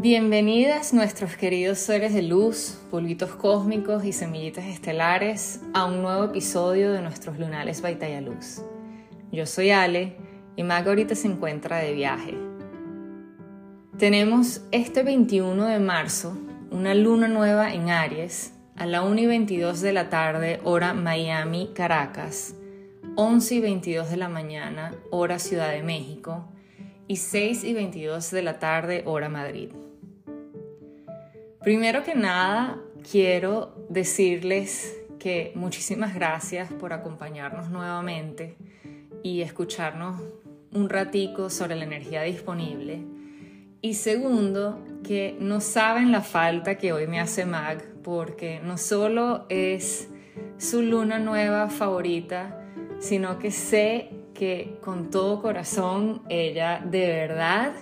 Bienvenidas nuestros queridos seres de luz, polvitos cósmicos y semillitas estelares a un nuevo episodio de nuestros lunales Baitaya Luz. Yo soy Ale y Mag ahorita se encuentra de viaje. Tenemos este 21 de marzo una luna nueva en Aries a la 1 y 22 de la tarde hora Miami, Caracas, 11 y 22 de la mañana hora Ciudad de México y 6 y 22 de la tarde hora Madrid. Primero que nada, quiero decirles que muchísimas gracias por acompañarnos nuevamente y escucharnos un ratico sobre la energía disponible. Y segundo, que no saben la falta que hoy me hace Mag, porque no solo es su luna nueva favorita, sino que sé que con todo corazón ella de verdad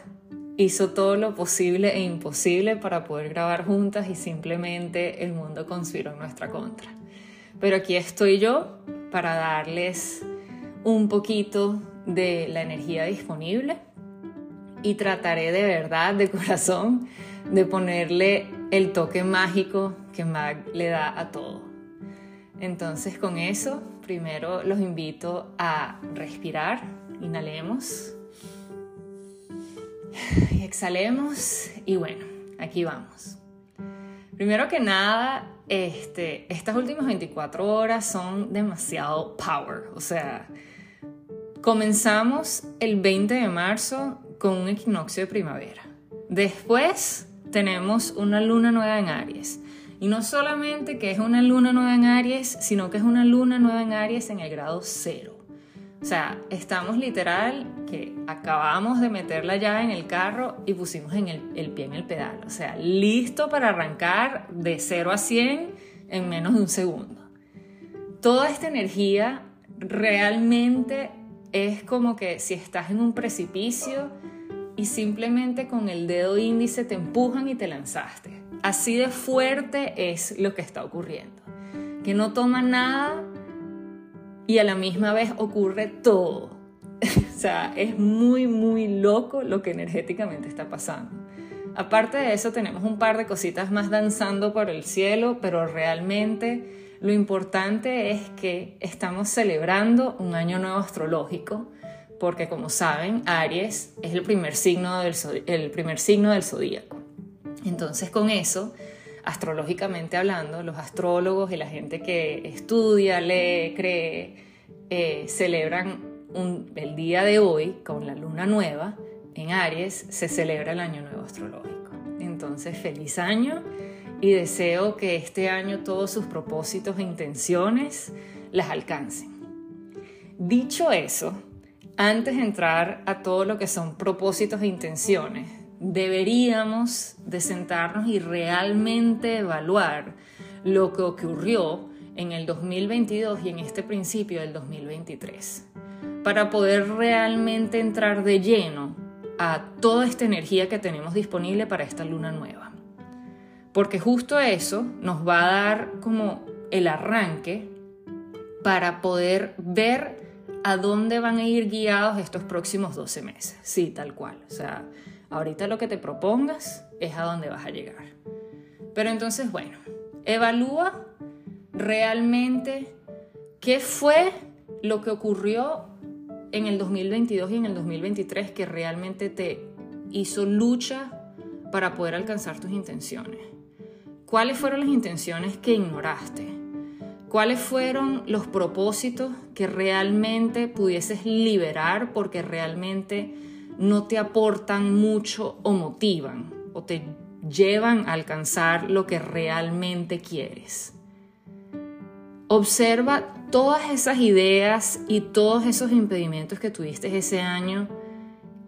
hizo todo lo posible e imposible para poder grabar juntas y simplemente el mundo conspiró en nuestra contra. Pero aquí estoy yo para darles un poquito de la energía disponible y trataré de verdad, de corazón, de ponerle el toque mágico que Mag le da a todo. Entonces con eso, primero los invito a respirar, inhalemos y exhalemos y bueno, aquí vamos. Primero que nada, este, estas últimas 24 horas son demasiado power. O sea, comenzamos el 20 de marzo con un equinoccio de primavera. Después tenemos una luna nueva en Aries. Y no solamente que es una luna nueva en Aries, sino que es una luna nueva en Aries en el grado cero. O sea, estamos literal que acabamos de meterla ya en el carro y pusimos en el, pie en el pedal. O sea, listo para arrancar de 0 a 100 en menos de un segundo. Toda esta energía realmente es como que si estás en un precipicio y simplemente con el dedo índice te empujan y te lanzaste. Así de fuerte es lo que está ocurriendo. Que no toma nada y a la misma vez ocurre todo. o sea, es muy, muy loco lo que energéticamente está pasando. Aparte de eso, tenemos un par de cositas más danzando por el cielo, pero realmente lo importante es que estamos celebrando un año nuevo astrológico, porque como saben, Aries es el primer signo del, el primer signo del zodíaco. Entonces, con eso, astrológicamente hablando, los astrólogos y la gente que estudia, lee, cree, eh, celebran el día de hoy con la luna nueva en Aries, se celebra el año nuevo astrológico. Entonces, feliz año y deseo que este año todos sus propósitos e intenciones las alcancen. Dicho eso, antes de entrar a todo lo que son propósitos e intenciones, deberíamos de sentarnos y realmente evaluar lo que ocurrió en el 2022 y en este principio del 2023, para poder realmente entrar de lleno a toda esta energía que tenemos disponible para esta luna nueva. Porque justo eso nos va a dar como el arranque para poder ver a dónde van a ir guiados estos próximos 12 meses. Sí, tal cual. O sea, Ahorita lo que te propongas es a dónde vas a llegar. Pero entonces, bueno, evalúa realmente qué fue lo que ocurrió en el 2022 y en el 2023 que realmente te hizo lucha para poder alcanzar tus intenciones. ¿Cuáles fueron las intenciones que ignoraste? ¿Cuáles fueron los propósitos que realmente pudieses liberar porque realmente no te aportan mucho o motivan o te llevan a alcanzar lo que realmente quieres. Observa todas esas ideas y todos esos impedimentos que tuviste ese año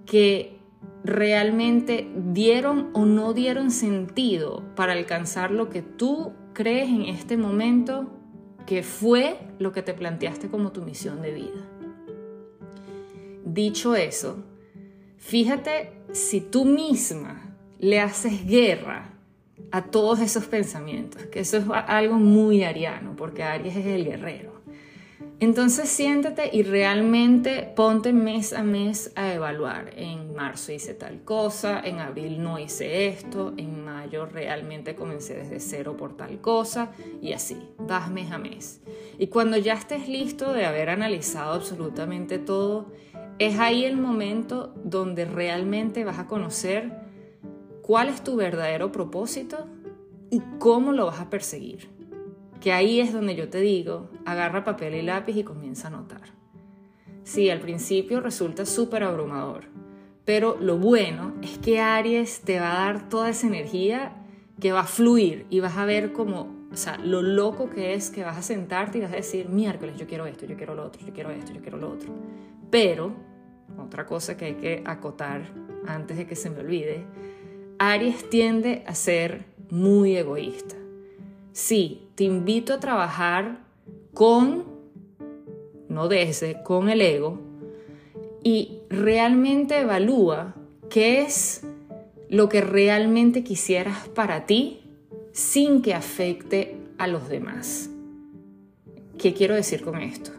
que realmente dieron o no dieron sentido para alcanzar lo que tú crees en este momento que fue lo que te planteaste como tu misión de vida. Dicho eso, Fíjate si tú misma le haces guerra a todos esos pensamientos, que eso es algo muy ariano, porque Aries es el guerrero. Entonces siéntate y realmente ponte mes a mes a evaluar. En marzo hice tal cosa, en abril no hice esto, en mayo realmente comencé desde cero por tal cosa y así, vas mes a mes. Y cuando ya estés listo de haber analizado absolutamente todo, es ahí el momento donde realmente vas a conocer cuál es tu verdadero propósito y cómo lo vas a perseguir que ahí es donde yo te digo, agarra papel y lápiz y comienza a anotar. Sí, al principio resulta súper abrumador, pero lo bueno es que Aries te va a dar toda esa energía que va a fluir y vas a ver como, o sea, lo loco que es que vas a sentarte y vas a decir, miércoles yo quiero esto, yo quiero lo otro, yo quiero esto, yo quiero lo otro. Pero, otra cosa que hay que acotar antes de que se me olvide, Aries tiende a ser muy egoísta. Sí, te invito a trabajar con, no desde, con el ego y realmente evalúa qué es lo que realmente quisieras para ti sin que afecte a los demás. ¿Qué quiero decir con esto?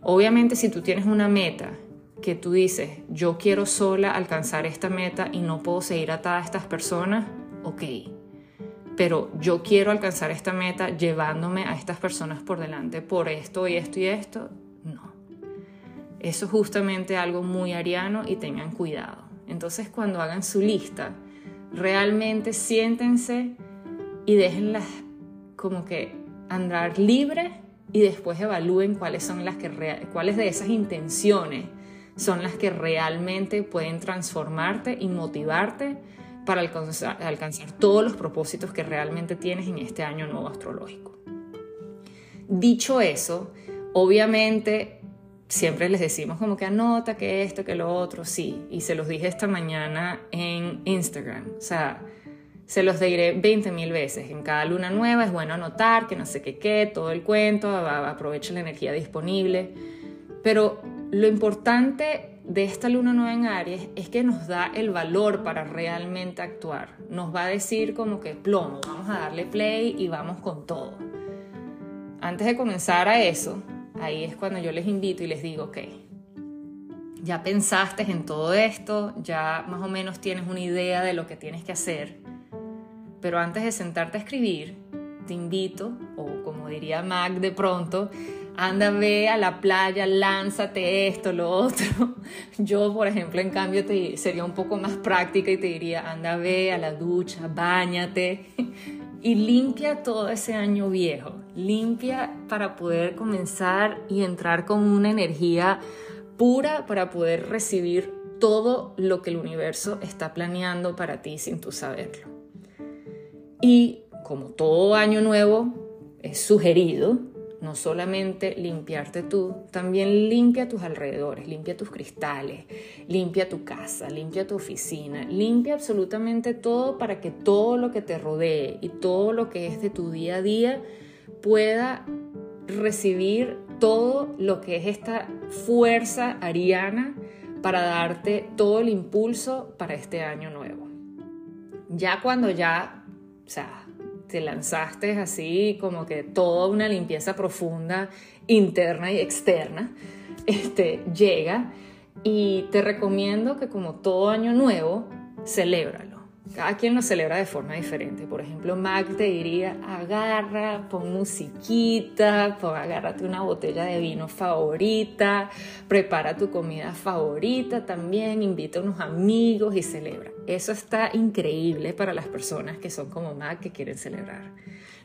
Obviamente si tú tienes una meta que tú dices, yo quiero sola alcanzar esta meta y no puedo seguir atada a estas personas, ok pero yo quiero alcanzar esta meta llevándome a estas personas por delante por esto y esto y esto, no. Eso es justamente algo muy ariano y tengan cuidado. Entonces cuando hagan su lista, realmente siéntense y déjenlas como que andar libre y después evalúen cuáles son las que cuáles de esas intenciones son las que realmente pueden transformarte y motivarte para alcanzar, todos los propósitos que realmente tienes en este año nuevo astrológico. Dicho eso, obviamente siempre les decimos como que anota que esto, que lo otro, sí, y se los dije esta mañana en Instagram, o sea, se los diré 20 mil veces, en cada luna nueva es bueno anotar, que no sé qué qué, todo el cuento, aprovecha la energía disponible, pero lo importante de esta luna nueva en Aries es que nos da el valor para realmente actuar. Nos va a decir como que plomo, vamos a darle play y vamos con todo. Antes de comenzar a eso, ahí es cuando yo les invito y les digo, ok, ya pensaste en todo esto, ya más o menos tienes una idea de lo que tienes que hacer, pero antes de sentarte a escribir, te invito, o como diría Mac de pronto, anda, ve a la playa, lánzate esto, lo otro. Yo, por ejemplo, en cambio, te, sería un poco más práctica y te diría, anda, ve a la ducha, bañate y limpia todo ese año viejo. Limpia para poder comenzar y entrar con una energía pura para poder recibir todo lo que el universo está planeando para ti sin tú saberlo. Y como todo año nuevo es sugerido, no solamente limpiarte tú, también limpia tus alrededores, limpia tus cristales, limpia tu casa, limpia tu oficina, limpia absolutamente todo para que todo lo que te rodee y todo lo que es de tu día a día pueda recibir todo lo que es esta fuerza ariana para darte todo el impulso para este año nuevo. Ya cuando ya, o sea, te lanzaste así como que toda una limpieza profunda interna y externa, este, llega y te recomiendo que como todo año nuevo, celébralo. Cada quien lo celebra de forma diferente. Por ejemplo, Mac te diría, agarra, pon musiquita, pon, agárrate una botella de vino favorita, prepara tu comida favorita también, invita a unos amigos y celebra. Eso está increíble para las personas que son como Mac que quieren celebrar.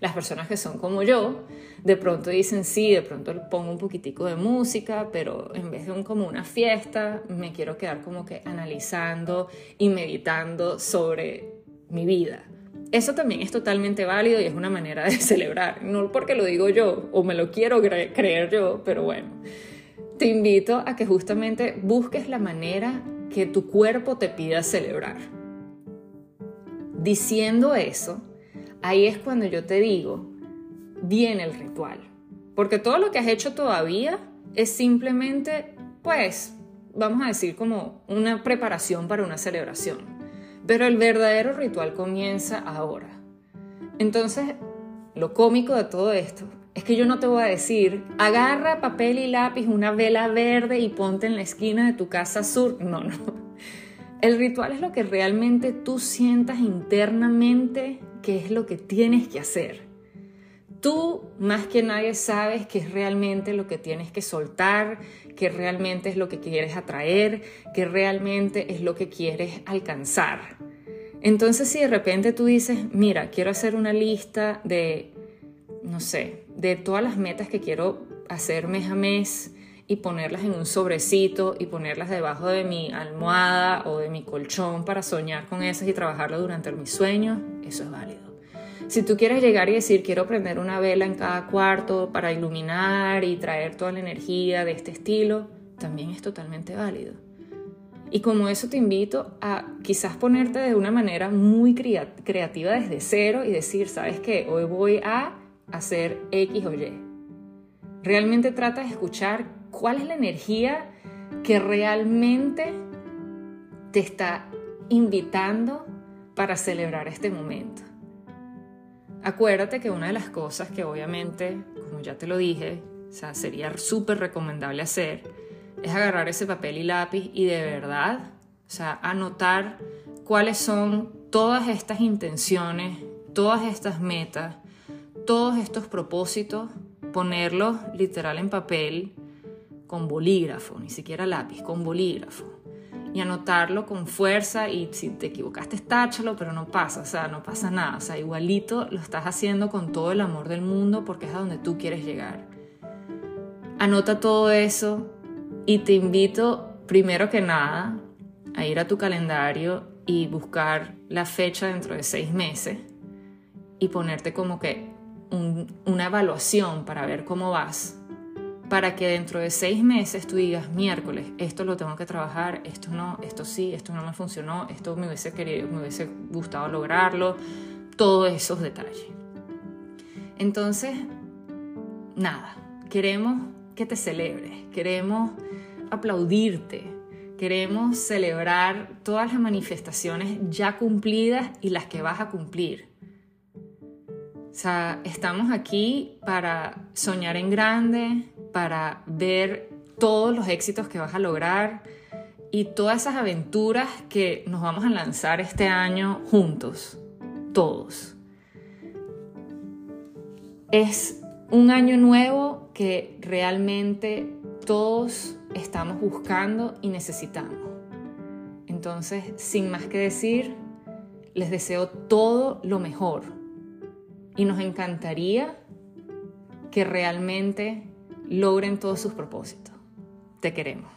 Las personas que son como yo, de pronto dicen sí, de pronto pongo un poquitico de música, pero en vez de un, como una fiesta, me quiero quedar como que analizando y meditando sobre mi vida. Eso también es totalmente válido y es una manera de celebrar, no porque lo digo yo o me lo quiero creer yo, pero bueno. Te invito a que justamente busques la manera que tu cuerpo te pida celebrar. Diciendo eso, ahí es cuando yo te digo, viene el ritual. Porque todo lo que has hecho todavía es simplemente, pues, vamos a decir como una preparación para una celebración. Pero el verdadero ritual comienza ahora. Entonces, lo cómico de todo esto Es que yo no te voy a decir, agarra papel y lápiz, una vela verde y ponte en la esquina de tu casa sur. No, no. El ritual es lo que realmente tú sientas internamente que es lo que tienes que hacer. Tú más que nadie sabes qué es realmente lo que tienes que soltar, qué realmente es lo que quieres atraer, qué realmente es lo que quieres alcanzar. Entonces si de repente tú dices, mira, quiero hacer una lista de, no sé, de todas las metas que quiero hacer mes a mes y ponerlas en un sobrecito y ponerlas debajo de mi almohada o de mi colchón para soñar con esas y trabajarlo durante mis sueños, eso es válido. Si tú quieres llegar y decir quiero prender una vela en cada cuarto para iluminar y traer toda la energía de este estilo, también es totalmente válido. Y como eso te invito a quizás ponerte de una manera muy creativa desde cero y decir, ¿sabes qué? Hoy voy a hacer X o Y. Realmente trata de escuchar cuál es la energía que realmente te está invitando para celebrar este momento. Acuérdate que una de las cosas que obviamente, como ya te lo dije, sea, sería súper recomendable hacer, es agarrar ese papel y lápiz y de verdad, o sea, anotar cuáles son todas estas intenciones, todas estas metas, todos estos propósitos, ponerlos literal en papel con bolígrafo, ni siquiera lápiz, con bolígrafo. Y anotarlo con fuerza y si te equivocaste, táchalo, pero no pasa, o sea, no pasa nada. O sea, igualito lo estás haciendo con todo el amor del mundo porque es a donde tú quieres llegar. Anota todo eso y te invito, primero que nada, a ir a tu calendario y buscar la fecha dentro de seis meses y ponerte como que una evaluación para ver cómo vas, para que dentro de seis meses tú digas, miércoles, esto lo tengo que trabajar, esto no, esto sí, esto no me funcionó, esto me hubiese, querido, me hubiese gustado lograrlo, todos esos detalles. Entonces, nada, queremos que te celebres, queremos aplaudirte, queremos celebrar todas las manifestaciones ya cumplidas y las que vas a cumplir o sea, estamos aquí para soñar en grande, para ver todos los éxitos que vas a lograr y todas esas aventuras que nos vamos a lanzar este año juntos, todos. Es un año nuevo que realmente todos estamos buscando y necesitamos. Entonces, sin más que decir, les deseo todo lo mejor y nos encantaría que realmente logren todos sus propósitos. Te queremos.